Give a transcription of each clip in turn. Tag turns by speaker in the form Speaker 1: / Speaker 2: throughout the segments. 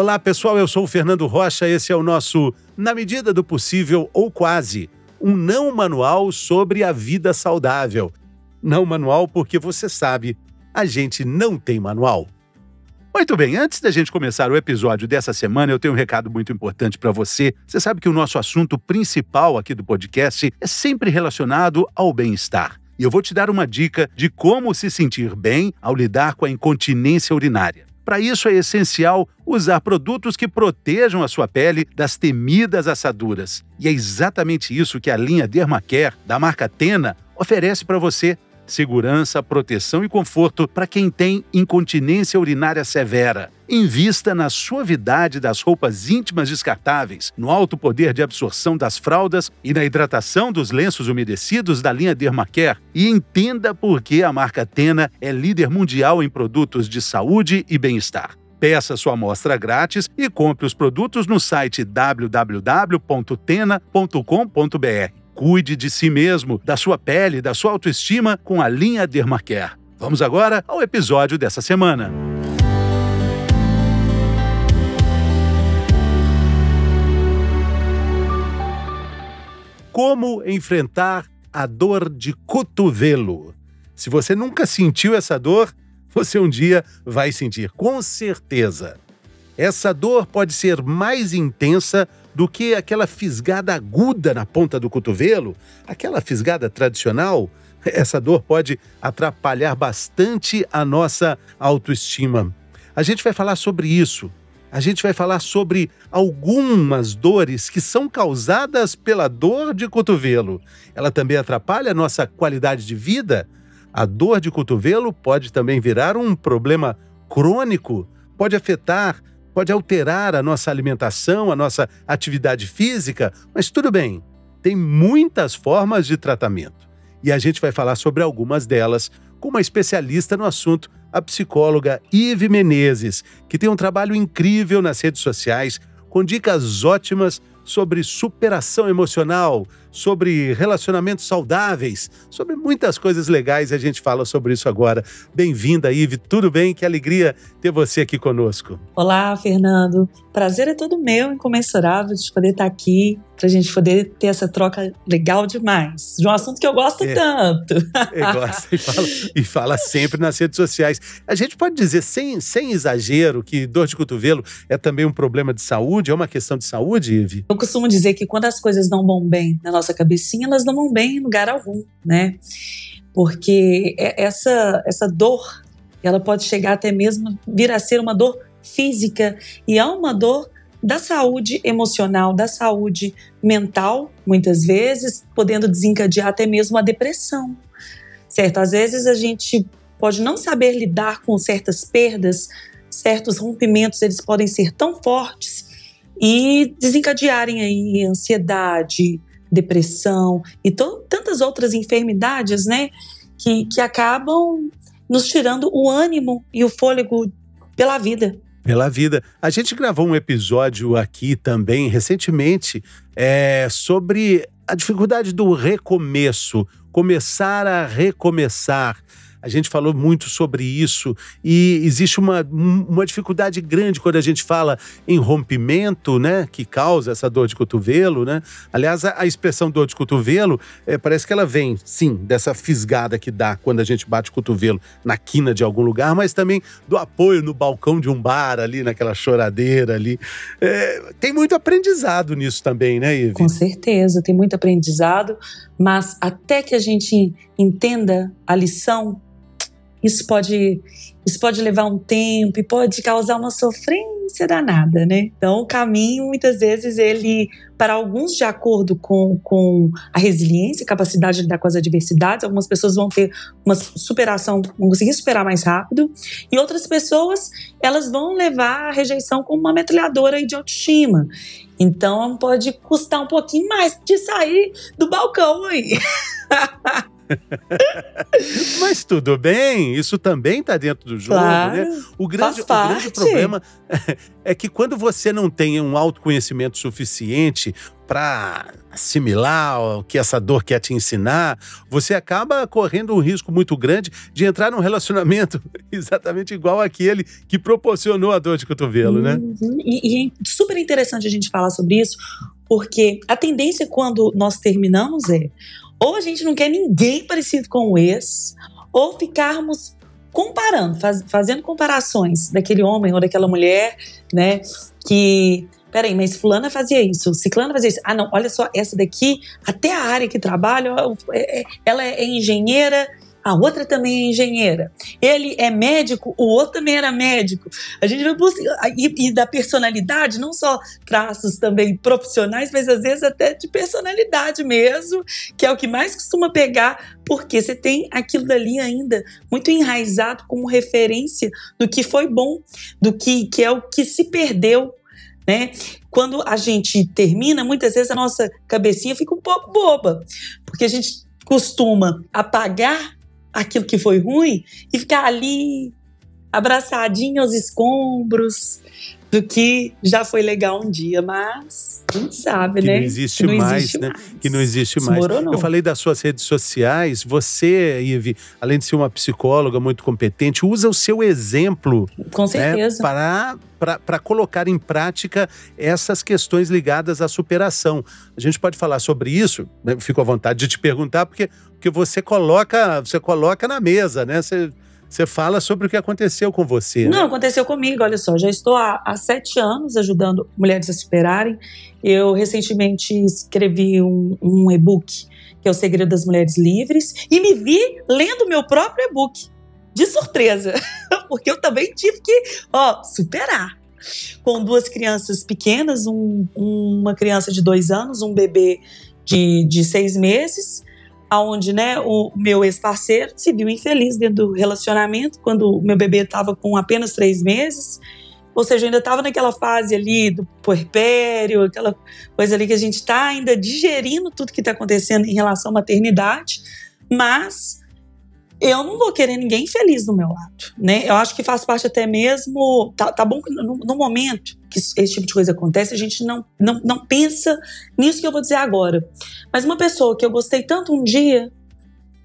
Speaker 1: Olá, pessoal, eu sou o Fernando Rocha, esse é o nosso Na Medida do Possível ou Quase, um não manual sobre a vida saudável. Não manual porque você sabe, a gente não tem manual. Muito bem, antes da gente começar o episódio dessa semana, eu tenho um recado muito importante para você. Você sabe que o nosso assunto principal aqui do podcast é sempre relacionado ao bem-estar. E eu vou te dar uma dica de como se sentir bem ao lidar com a incontinência urinária. Para isso é essencial usar produtos que protejam a sua pele das temidas assaduras. E é exatamente isso que a linha Dermacare, da marca Tena, oferece para você segurança, proteção e conforto para quem tem incontinência urinária severa. Invista na suavidade das roupas íntimas descartáveis, no alto poder de absorção das fraldas e na hidratação dos lenços umedecidos da linha Dermacare e entenda por que a marca Tena é líder mundial em produtos de saúde e bem-estar. Peça sua amostra grátis e compre os produtos no site www.tena.com.br. Cuide de si mesmo, da sua pele, da sua autoestima com a linha Dermacare. Vamos agora ao episódio dessa semana. Como enfrentar a dor de cotovelo? Se você nunca sentiu essa dor, você um dia vai sentir, com certeza. Essa dor pode ser mais intensa do que aquela fisgada aguda na ponta do cotovelo, aquela fisgada tradicional. Essa dor pode atrapalhar bastante a nossa autoestima. A gente vai falar sobre isso. A gente vai falar sobre algumas dores que são causadas pela dor de cotovelo. Ela também atrapalha a nossa qualidade de vida. A dor de cotovelo pode também virar um problema crônico, pode afetar pode alterar a nossa alimentação, a nossa atividade física, mas tudo bem, tem muitas formas de tratamento. E a gente vai falar sobre algumas delas com uma especialista no assunto, a psicóloga Ive Menezes, que tem um trabalho incrível nas redes sociais, com dicas ótimas sobre superação emocional, sobre relacionamentos saudáveis, sobre muitas coisas legais. A gente fala sobre isso agora. Bem-vinda, Ive. Tudo bem? Que alegria ter você aqui conosco.
Speaker 2: Olá, Fernando. Prazer é todo meu, incomensurável de poder estar aqui, para a gente poder ter essa troca legal demais, de um assunto que eu gosto é, tanto.
Speaker 1: É, gosta e fala, e fala sempre nas redes sociais. A gente pode dizer, sem, sem exagero, que dor de cotovelo é também um problema de saúde, é uma questão de saúde, Ive?
Speaker 2: Eu costumo dizer que quando as coisas não vão bem na nossa cabecinha, elas não vão bem em lugar algum, né? Porque é, essa, essa dor, ela pode chegar até mesmo vir a ser uma dor física e é uma dor da saúde emocional, da saúde mental, muitas vezes, podendo desencadear até mesmo a depressão. Certo? Às vezes a gente pode não saber lidar com certas perdas, certos rompimentos, eles podem ser tão fortes e desencadearem aí ansiedade, depressão e tantas outras enfermidades, né, que, que acabam nos tirando o ânimo e o fôlego pela vida.
Speaker 1: Pela vida. A gente gravou um episódio aqui também recentemente é, sobre a dificuldade do recomeço, começar a recomeçar. A gente falou muito sobre isso e existe uma, uma dificuldade grande quando a gente fala em rompimento, né, que causa essa dor de cotovelo, né? Aliás, a, a expressão dor de cotovelo é, parece que ela vem, sim, dessa fisgada que dá quando a gente bate o cotovelo na quina de algum lugar, mas também do apoio no balcão de um bar ali, naquela choradeira ali. É, tem muito aprendizado nisso também, né, Ivy?
Speaker 2: Com certeza, tem muito aprendizado, mas até que a gente entenda a lição, isso pode, isso pode levar um tempo e pode causar uma sofrência danada, né? Então, o caminho, muitas vezes, ele, para alguns, de acordo com, com a resiliência, capacidade de lidar com as adversidades, algumas pessoas vão ter uma superação, vão conseguir superar mais rápido, e outras pessoas, elas vão levar a rejeição como uma metralhadora de autoestima. Então, pode custar um pouquinho mais de sair do balcão aí.
Speaker 1: Mas tudo bem, isso também está dentro do jogo,
Speaker 2: Claro,
Speaker 1: né? O grande, o grande problema é que quando você não tem um autoconhecimento suficiente para assimilar o que essa dor quer te ensinar, você acaba correndo um risco muito grande de entrar num relacionamento exatamente igual aquele que proporcionou a dor de cotovelo, né?
Speaker 2: Uhum. E, e é super interessante a gente falar sobre isso, porque a tendência quando nós terminamos é ou a gente não quer ninguém parecido com o ex, ou ficarmos comparando, faz- fazendo comparações daquele homem ou daquela mulher, né? Que. Peraí, mas fulana fazia isso, ciclana fazia isso. Ah, não, olha só, essa daqui, até a área que trabalha, é- é- ela é engenheira, a outra também é engenheira. Ele é médico, o outro também era médico. A gente vai. E, e da personalidade, não só traços também profissionais, mas às vezes até de personalidade mesmo, que é o que mais costuma pegar, porque você tem aquilo dali ainda muito enraizado como referência do que foi bom, do que, que é o que se perdeu. Né? Quando a gente termina, muitas vezes a nossa cabecinha fica um pouco boba, porque a gente costuma apagar aquilo que foi ruim e ficar ali abraçadinho aos escombros do que já foi legal um dia, mas a gente sabe,
Speaker 1: Que
Speaker 2: né?
Speaker 1: não existe
Speaker 2: Que não
Speaker 1: mais,
Speaker 2: existe
Speaker 1: né?
Speaker 2: mais.
Speaker 1: Que não existe mais.
Speaker 2: Desmoronou.
Speaker 1: Eu falei das suas redes sociais. Você, Ive, além de ser uma psicóloga muito competente, usa o seu exemplo
Speaker 2: Com
Speaker 1: né,
Speaker 2: certeza.
Speaker 1: para para colocar em prática essas questões ligadas à superação. A gente pode falar sobre isso, né? fico à vontade de te perguntar, porque, porque você coloca você coloca na mesa, né? Você, você fala sobre o que aconteceu com você. né?
Speaker 2: Não, aconteceu comigo, olha só. Já estou há, há sete anos ajudando mulheres a superarem. Eu recentemente escrevi um, um e-book, que é O Segredo das Mulheres Livres, e me vi lendo meu próprio e-book. De surpresa. Porque eu também tive que, ó, superar. Com duas crianças pequenas, um- uma criança de dois anos, um bebê de, de seis meses, aonde né, o meu ex-parceiro se viu infeliz dentro do relacionamento quando o meu bebê estava com apenas três meses. Ou seja, eu ainda estava naquela fase ali do puerpério, aquela coisa ali que a gente está ainda digerindo tudo que está acontecendo em relação à maternidade, mas eu não vou querer ninguém feliz do meu lado, né? Eu acho que faz parte até mesmo. Tá, tá bom no, no momento que esse tipo de coisa acontece, a gente não, não, não pensa nisso que eu vou dizer agora. Mas uma pessoa que eu gostei tanto um dia,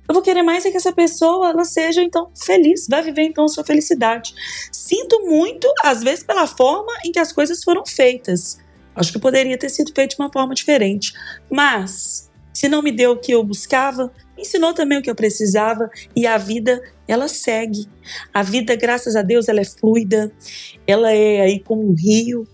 Speaker 2: eu vou querer mais é que essa pessoa ela seja então feliz, vai viver então a sua felicidade. Sinto muito, às vezes, pela forma em que as coisas foram feitas. Acho que poderia ter sido feito de uma forma diferente. Mas, se não me deu o que eu buscava, me ensinou também o que eu precisava e a vida, ela segue. A vida, graças a Deus, ela é fluida, ela é aí como um rio.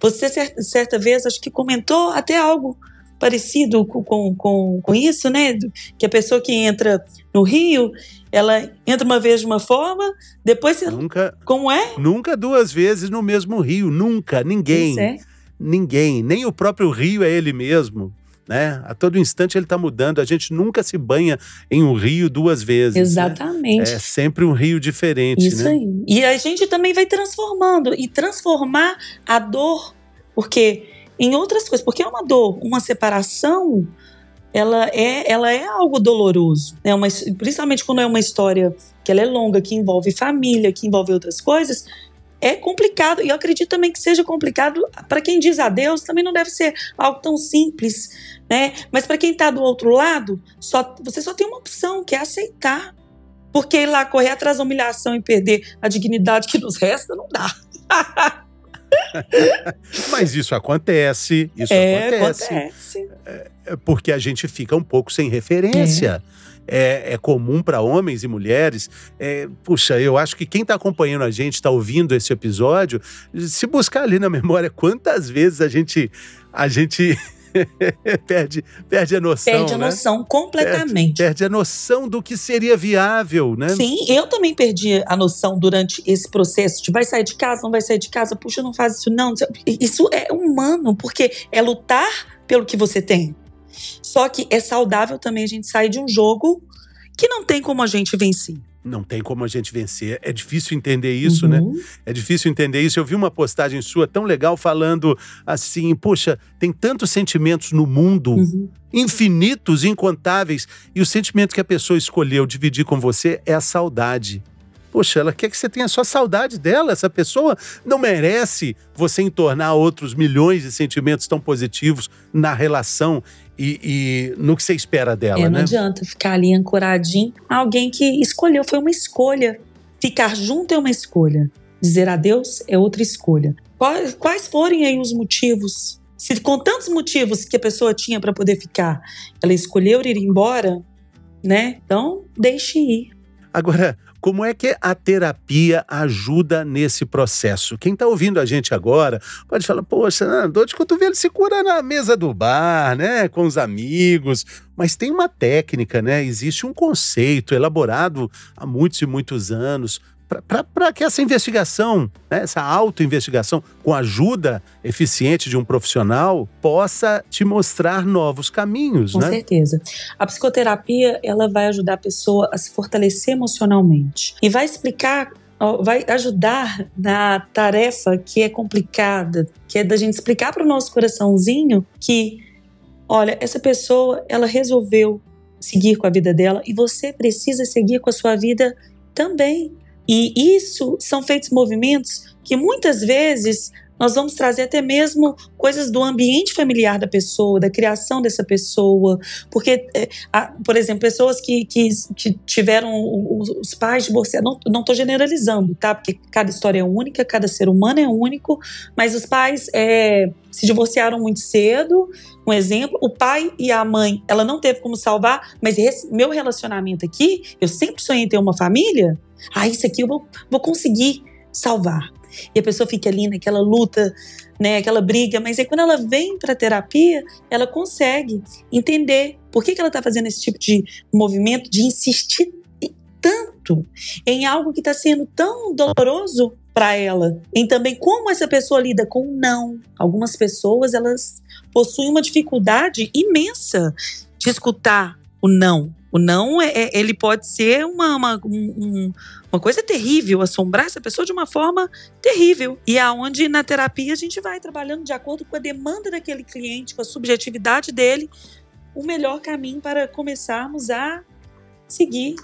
Speaker 2: Você, certa, certa vez, acho que comentou até algo parecido com, com, com, com isso, né? Que a pessoa que entra no rio, ela entra uma vez de uma forma, depois você.
Speaker 1: Nunca,
Speaker 2: Como é?
Speaker 1: nunca duas vezes no mesmo rio, nunca, ninguém.
Speaker 2: Pois é.
Speaker 1: ninguém, nem o próprio rio é ele mesmo. Né? A todo instante ele está mudando. A gente nunca se banha em um rio duas vezes. né?
Speaker 2: Exatamente.
Speaker 1: É sempre um rio diferente.
Speaker 2: Isso
Speaker 1: né?
Speaker 2: aí. E a gente também vai transformando e transformar a dor, porque em outras coisas, porque é uma dor, uma separação, ela é, ela é algo doloroso, né? Uma, principalmente quando é uma história que ela é longa, que envolve família, que envolve outras coisas. É complicado, e eu acredito também que seja complicado para quem diz adeus, também não deve ser algo tão simples, né? Mas para quem está do outro lado, só, você só tem uma opção, que é aceitar. Porque ir lá correr atrás da humilhação e perder a dignidade que nos resta, não dá.
Speaker 1: Mas isso acontece, isso
Speaker 2: é,
Speaker 1: acontece,
Speaker 2: acontece.
Speaker 1: é porque a gente fica um pouco sem referência. É, é comum para homens e mulheres. É, puxa, eu acho que quem está acompanhando a gente, está ouvindo esse episódio, se buscar ali na memória quantas vezes a gente, a gente perde, perde a noção.
Speaker 2: Perde a
Speaker 1: né?
Speaker 2: noção completamente.
Speaker 1: Perde a noção do que seria viável, né?
Speaker 2: Sim, eu também perdi a noção durante esse processo de vai sair de casa, não vai sair de casa, puxa, não faz isso não. Isso é humano, porque é lutar pelo que você tem. Só que é saudável também a gente sair de um jogo que não tem como a gente vencer.
Speaker 1: Não tem como a gente vencer. É difícil entender isso, né?
Speaker 2: Uhum.
Speaker 1: É difícil entender isso. Eu vi uma postagem sua tão legal falando assim: poxa, tem tantos sentimentos no mundo,
Speaker 2: Uhum.
Speaker 1: infinitos, incontáveis, e o sentimento que a pessoa escolheu dividir com você é a saudade. Poxa, ela quer que você tenha só saudade dela. Essa pessoa não merece você entornar outros milhões de sentimentos tão positivos na relação e, e no que você espera dela,
Speaker 2: É, não
Speaker 1: né?
Speaker 2: adianta ficar ali ancoradinho. Alguém que escolheu, foi uma escolha. Ficar junto é uma escolha. Dizer adeus é outra escolha. Quais, quais forem aí os motivos? Se com tantos motivos que a pessoa tinha para poder ficar, ela escolheu ir embora, né? Então, deixe ir.
Speaker 1: Agora, como é que a terapia ajuda nesse processo? Quem está ouvindo a gente agora pode falar, poxa, a dor de cotovelo se cura na mesa do bar, né? Com os amigos. Mas tem uma técnica, né? Existe um conceito elaborado há muitos e muitos anos para que essa investigação, né, essa autoinvestigação, com a ajuda eficiente de um profissional, possa te mostrar novos caminhos,
Speaker 2: Com
Speaker 1: né?
Speaker 2: certeza. A psicoterapia, ela vai ajudar a pessoa a se fortalecer emocionalmente e vai explicar, vai ajudar na tarefa que é complicada, que é da gente explicar para o nosso coraçãozinho que, olha, essa pessoa, ela resolveu seguir com a vida dela e você precisa seguir com a sua vida também. E isso são feitos movimentos que muitas vezes nós vamos trazer até mesmo coisas do ambiente familiar da pessoa, da criação dessa pessoa. Porque, é, por exemplo, pessoas que, que, tiveram os, os pais divorciados, não estou generalizando, tá? Porque cada história é única, cada ser humano é único, mas os pais é, se divorciaram muito cedo. Um exemplo, o pai e a mãe, ela não teve como salvar, mas esse meu relacionamento aqui, eu sempre sonhei em ter uma família. Ah, isso aqui eu vou, vou conseguir salvar. E a pessoa fica ali naquela luta, né, aquela briga, mas aí quando ela vem para terapia, ela consegue entender por que, que ela está fazendo esse tipo de movimento de insistir tanto em algo que está sendo tão doloroso para ela, em também como essa pessoa lida com o não. Algumas pessoas elas possuem uma dificuldade imensa de escutar o não. O não é, é- ele pode ser uma, uma, um- um- uma coisa terrível, assombrar essa pessoa de uma forma terrível. E aonde na terapia a gente vai trabalhando de acordo com a demanda daquele cliente, com a subjetividade dele, o melhor caminho para começarmos a seguir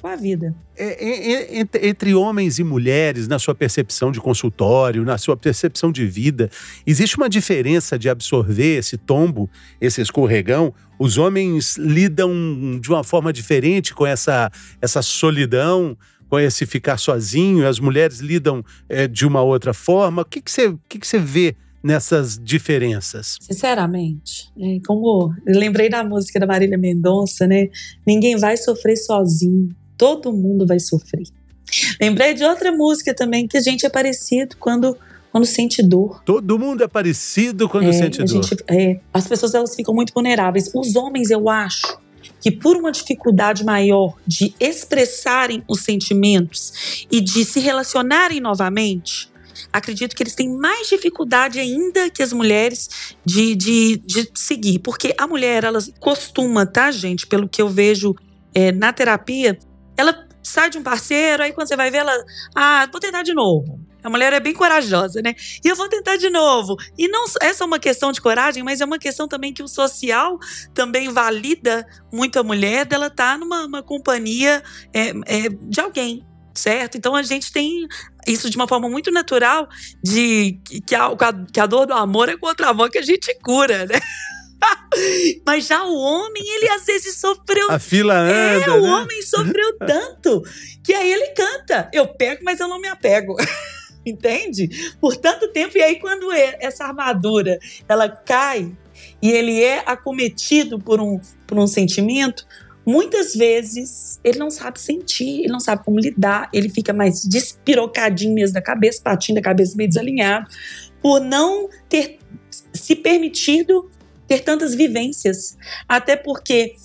Speaker 2: com a vida.
Speaker 1: É, é, é, entre, entre homens e mulheres, na sua percepção de consultório, na sua percepção de vida, existe uma diferença de absorver esse tombo, esse escorregão? Os homens lidam de uma forma diferente com essa, essa solidão, com esse ficar sozinho, as mulheres lidam é, de uma outra forma. O que, que, você, o que, que você vê nessas diferenças?
Speaker 2: Sinceramente, é, como eu lembrei da música da Marília Mendonça, né? Ninguém vai sofrer sozinho, todo mundo vai sofrer. Lembrei de outra música também que a gente é parecido quando quando sente dor.
Speaker 1: Todo mundo é parecido quando
Speaker 2: É,
Speaker 1: sente dor.
Speaker 2: gente- é, as pessoas elas ficam muito vulneráveis. Os homens, eu acho que por uma dificuldade maior de expressarem os sentimentos e de se relacionarem novamente, acredito que eles têm mais dificuldade ainda que as mulheres de, de, de seguir. Porque a mulher, ela costuma, tá, gente, pelo que eu vejo é, na terapia, ela sai de um parceiro, aí quando você vai ver ela, ah, vou tentar de novo. A mulher é bem corajosa, né? E eu vou tentar de novo. E não essa é uma questão de coragem, mas é uma questão também que o social também valida muito a mulher dela estar numa uma companhia é, é, de alguém, certo? Então a gente tem isso de uma forma muito natural de que a, que a dor do amor é contra o amor que a gente cura, né? Mas já o homem, ele às vezes sofreu
Speaker 1: A fila anda,
Speaker 2: é, o
Speaker 1: né?
Speaker 2: homem sofreu tanto que aí ele canta. Eu pego, mas eu não me apego. Entende? Por tanto tempo. E aí, quando é- essa armadura ela cai e ele é acometido por um, por um sentimento, muitas vezes ele não sabe sentir, ele não sabe como lidar, ele fica mais despirocadinho mesmo da cabeça, patinho da cabeça meio desalinhado, por não ter se permitido ter tantas vivências. Até porque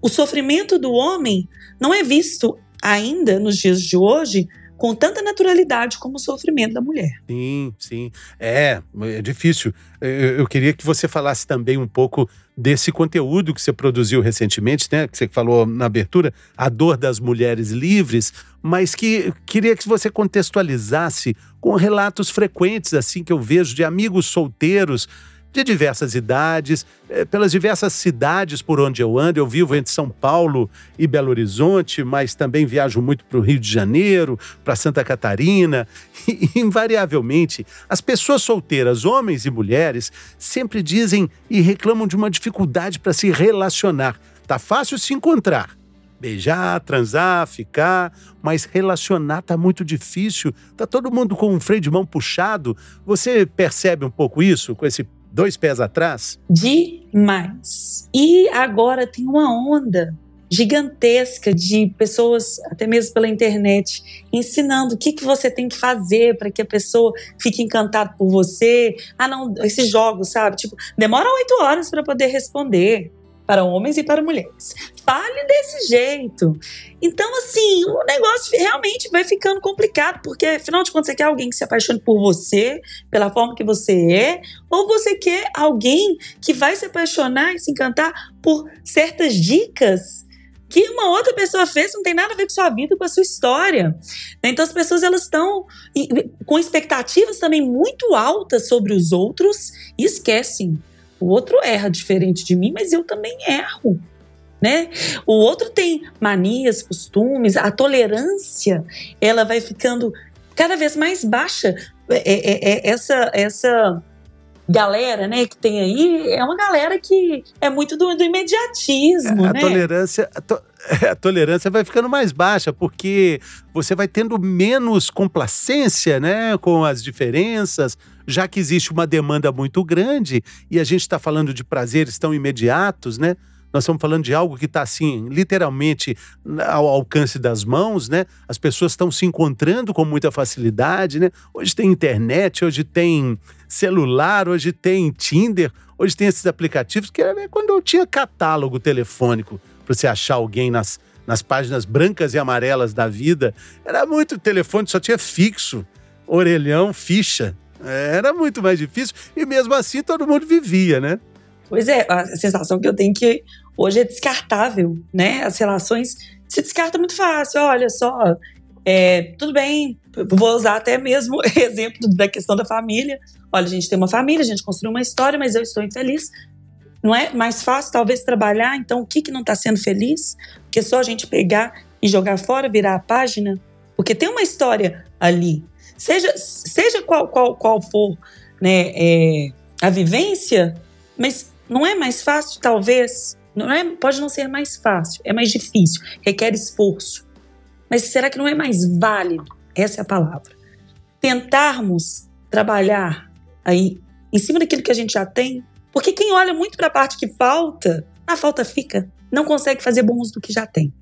Speaker 2: o sofrimento do homem não é visto ainda nos dias de hoje com tanta naturalidade como o sofrimento da mulher.
Speaker 1: Sim, sim. É, é difícil. Eu queria que você falasse também um pouco desse conteúdo que você produziu recentemente, né? Que você falou na abertura, a dor das mulheres livres, mas que queria que você contextualizasse com relatos frequentes assim que eu vejo de amigos solteiros de diversas idades, eh, pelas diversas cidades por onde eu ando. Eu vivo entre São Paulo e Belo Horizonte, mas também viajo muito para o Rio de Janeiro, para Santa Catarina. E, invariavelmente, as pessoas solteiras, homens e mulheres, sempre dizem e reclamam de uma dificuldade para se relacionar. Tá fácil se encontrar. Beijar, transar, ficar, mas relacionar tá muito difícil. Tá todo mundo com um freio de mão puxado. Você percebe um pouco isso com esse dois pés atrás?
Speaker 2: Demais. E agora tem uma onda gigantesca de pessoas, até mesmo pela internet, ensinando o que, que você tem que fazer para que a pessoa fique encantada por você. Ah, não, esses jogos, sabe? Tipo, demora oito horas para poder responder para homens e para mulheres. Fale desse jeito. Então, assim, o negócio realmente vai ficando complicado, porque afinal de contas, você quer alguém que se apaixone por você, pela forma que você é, ou você quer alguém que vai se apaixonar e se encantar por certas dicas que uma outra pessoa fez não tem nada a ver com sua vida, com a sua história. Então as pessoas elas estão com expectativas também muito altas sobre os outros e esquecem o outro erra diferente de mim, mas eu também erro. Né? O outro tem manias, costumes, a tolerância, ela vai ficando cada vez mais baixa. É, é, é, essa, essa galera, né, que tem aí, é uma galera que é muito do, do imediatismo,
Speaker 1: a,
Speaker 2: né?
Speaker 1: Tolerância, a, to, a tolerância vai ficando mais baixa, porque você vai tendo menos complacência, né, com as diferenças, já que existe uma demanda muito grande e a gente está falando de prazeres tão imediatos, né? Nós estamos falando de algo que está assim, literalmente ao alcance das mãos, né? As pessoas estão se encontrando com muita facilidade, né? Hoje tem internet, hoje tem celular, hoje tem Tinder, hoje tem esses aplicativos que era quando eu tinha catálogo telefônico para você achar alguém nas, nas páginas brancas e amarelas da vida. Era muito telefone, só tinha fixo, orelhão, ficha. Era muito mais difícil e mesmo assim todo mundo vivia, né?
Speaker 2: Pois é, a sensação que eu tenho que hoje é descartável, né? As relações se descarta muito fácil. Olha só, é, tudo bem, vou usar até mesmo exemplo da questão da família. Olha, a gente tem uma família, a gente construiu uma história, mas eu estou infeliz. Não é mais fácil, talvez, trabalhar? Então, o que, que não está sendo feliz? Porque só a gente pegar e jogar fora, virar a página? Porque tem uma história ali. Seja, seja qual, qual, qual for né, é, a vivência, mas não é mais fácil, talvez. Não é, pode não ser mais fácil, é mais difícil, requer esforço. Mas será que não é mais válido? Essa é a palavra. Tentarmos trabalhar aí em cima daquilo que a gente já tem, porque quem olha muito para a parte que falta, a falta fica, não consegue fazer bom uso do que já tem.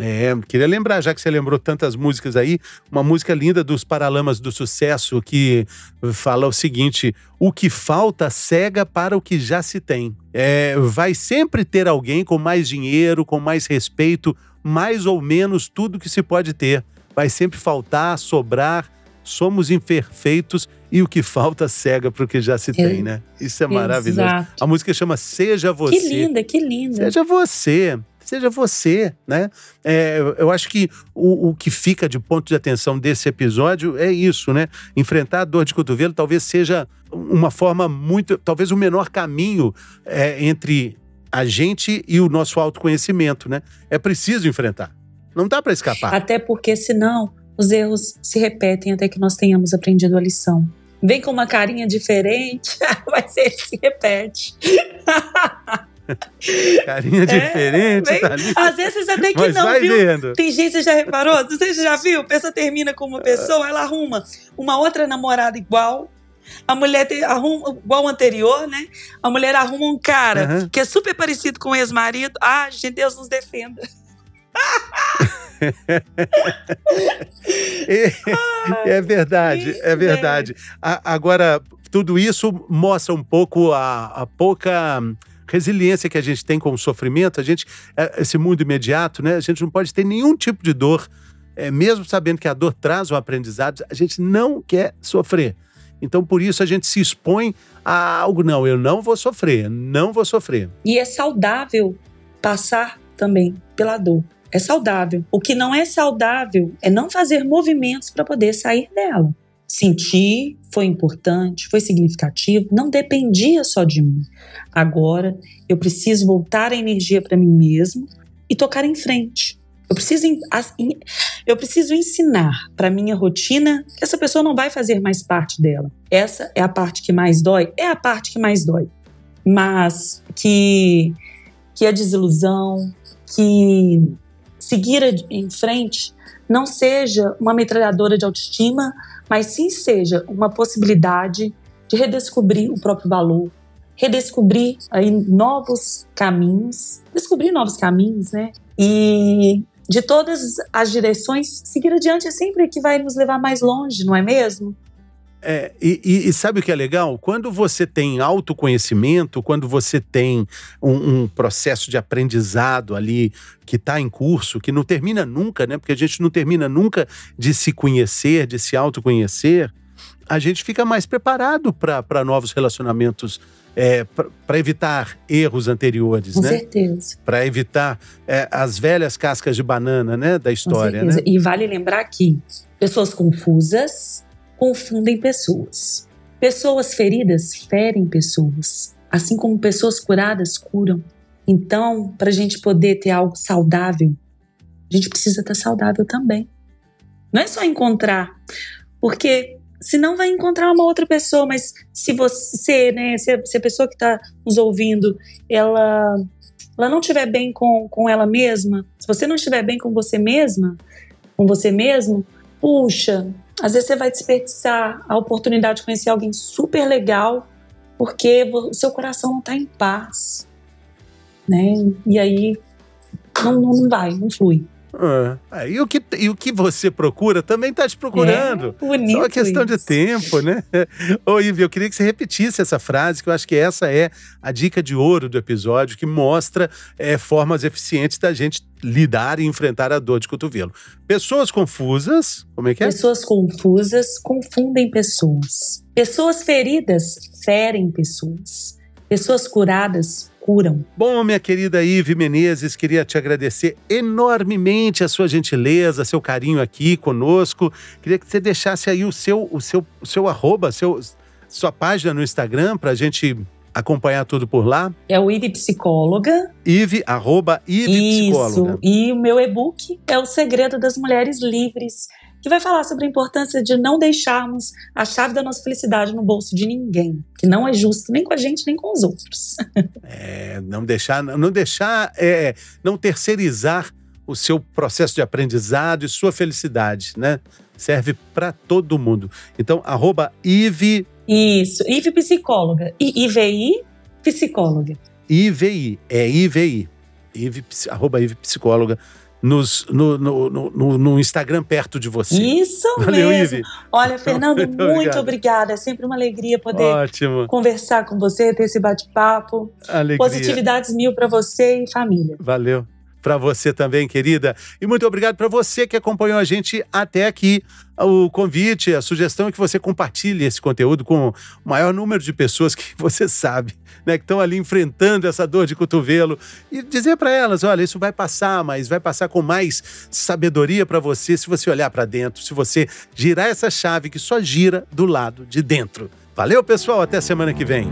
Speaker 1: É, queria lembrar, já que você lembrou tantas músicas aí, uma música linda dos Paralamas do Sucesso que fala o seguinte: o que falta cega para o que já se tem. É, vai sempre ter alguém com mais dinheiro, com mais respeito, mais ou menos tudo que se pode ter. Vai sempre faltar, sobrar. Somos imperfeitos e o que falta cega para o que já se é. tem, né? Isso é maravilhoso. Exato. A música chama Seja Você.
Speaker 2: Que linda, que linda.
Speaker 1: Seja você seja você, né? É, eu acho que o, o, que fica de ponto de atenção desse episódio é isso, né? Enfrentar a dor de cotovelo talvez seja uma forma muito, talvez o menor caminho é, entre a gente e o nosso autoconhecimento, né? É preciso enfrentar. Não dá para escapar.
Speaker 2: Até porque senão os erros se repetem até que nós tenhamos aprendido a lição. Vem com uma carinha diferente, ser que se repete.
Speaker 1: Carinha é, diferente, bem, tá ali.
Speaker 2: Às vezes até que Mas não, viu? Vendo. Tem gente, você já reparou? Você já viu, a pessoa termina com uma pessoa, ela arruma uma outra namorada igual, a mulher tem, arruma igual o anterior, né? A mulher arruma um cara uhum. que é super parecido com o ex-marido. Ah, gente, Deus nos defenda.
Speaker 1: é, é, verdade, é verdade. agora, tudo isso mostra um pouco a, a pouca resiliência que a gente tem com o sofrimento, a gente, é, esse mundo imediato, né? A gente não pode ter nenhum tipo de dor é, mesmo sabendo que a dor traz o aprendizado, a gente não quer sofrer. Então, por isso, a gente se expõe a algo. Não, eu não vou sofrer, não vou sofrer.
Speaker 2: E é saudável passar também pela dor. É saudável. O que não é saudável é não fazer movimentos para poder sair dela. Sentir foi importante, foi significativo, não dependia só de mim. Agora eu preciso voltar a energia para mim mesmo e tocar em frente. Eu preciso, eu preciso ensinar para minha rotina que essa pessoa não vai fazer mais parte dela. Essa é a parte que mais dói? É a parte que mais dói. Mas que, que a desilusão, que seguir em frente não seja uma metralhadora de autoestima, mas sim seja uma possibilidade de redescobrir o próprio valor, redescobrir aí novos caminhos, descobrir novos caminhos, né? E de todas as direções, seguir adiante é sempre que vai nos levar mais longe, não é mesmo?
Speaker 1: É, e, e, sabe o que é legal? Quando você tem autoconhecimento, quando você tem um, um processo de aprendizado ali que está em curso, que não termina nunca, né? Porque a gente não termina nunca de se conhecer, de se autoconhecer, a gente fica mais preparado para novos relacionamentos é, para evitar erros anteriores,
Speaker 2: Com
Speaker 1: né?
Speaker 2: Com certeza.
Speaker 1: Para evitar é, as velhas cascas de banana, né, da história, né?
Speaker 2: E vale lembrar que pessoas confusas confundem pessoas. Pessoas feridas ferem pessoas, assim como pessoas curadas curam. Então, para a gente poder ter algo saudável, a gente precisa estar saudável também. Não é só encontrar, porque senão vai encontrar uma outra pessoa, mas se você, né, se a, se a pessoa que está nos ouvindo, ela, ela não estiver bem com, com ela mesma, se você não estiver bem com você mesma, com você mesmo, puxa, às vezes você vai desperdiçar a oportunidade de conhecer alguém super legal porque o seu coração não está em paz, né? E aí não, não vai, não flui.
Speaker 1: É. E, o que, e o que você procura também está te procurando.
Speaker 2: É, bonito
Speaker 1: Só uma questão
Speaker 2: isso.
Speaker 1: de tempo, né? Ô, Ivy, eu queria que você repetisse essa frase, que eu acho que essa é a dica de ouro do episódio, que mostra é, formas eficientes da gente lidar e enfrentar a dor de cotovelo. Pessoas confusas, como é que é?
Speaker 2: Pessoas confusas confundem pessoas. Pessoas feridas ferem pessoas. Pessoas curadas curam.
Speaker 1: Bom, minha querida Ive Menezes, queria te agradecer enormemente a sua gentileza, seu carinho aqui conosco. Queria que você deixasse aí o seu, o seu, o seu arroba, seu, sua página no Instagram para a gente acompanhar tudo por lá.
Speaker 2: É o Ive Psicóloga.
Speaker 1: Ive, arroba Ive Psicóloga.
Speaker 2: Isso, e o meu e-book é O Segredo das Mulheres Livres que vai falar sobre a importância de não deixarmos a chave da nossa felicidade no bolso de ninguém, que não é justo nem com a gente nem com os outros.
Speaker 1: é, não deixar, não deixar, é, não terceirizar o seu processo de aprendizado e sua felicidade, né? Serve para todo mundo. Então, arroba Ive.
Speaker 2: Isso, Ive Psicóloga. I IVI Psicóloga.
Speaker 1: IVI, é IVI. Ive, arroba Ive Psicóloga nos, no, no, no, no, Instagram perto de você.
Speaker 2: Isso
Speaker 1: Valeu,
Speaker 2: mesmo.
Speaker 1: Ive.
Speaker 2: Olha, Fernando, muito, muito obrigada. É sempre uma alegria poder
Speaker 1: Ótimo.
Speaker 2: conversar com você, ter esse bate-papo. Positividades mil para você e família.
Speaker 1: Valeu. Para você também, querida. E muito obrigado para você que acompanhou a gente até aqui. O convite, a sugestão é que você compartilhe esse conteúdo com o maior número de pessoas que você sabe, né, que estão ali enfrentando essa dor de cotovelo e dizer para elas, olha, isso vai passar, mas vai passar com mais sabedoria para você se você olhar para dentro, se você girar essa chave que só gira do lado de dentro. Valeu, pessoal, até semana que vem.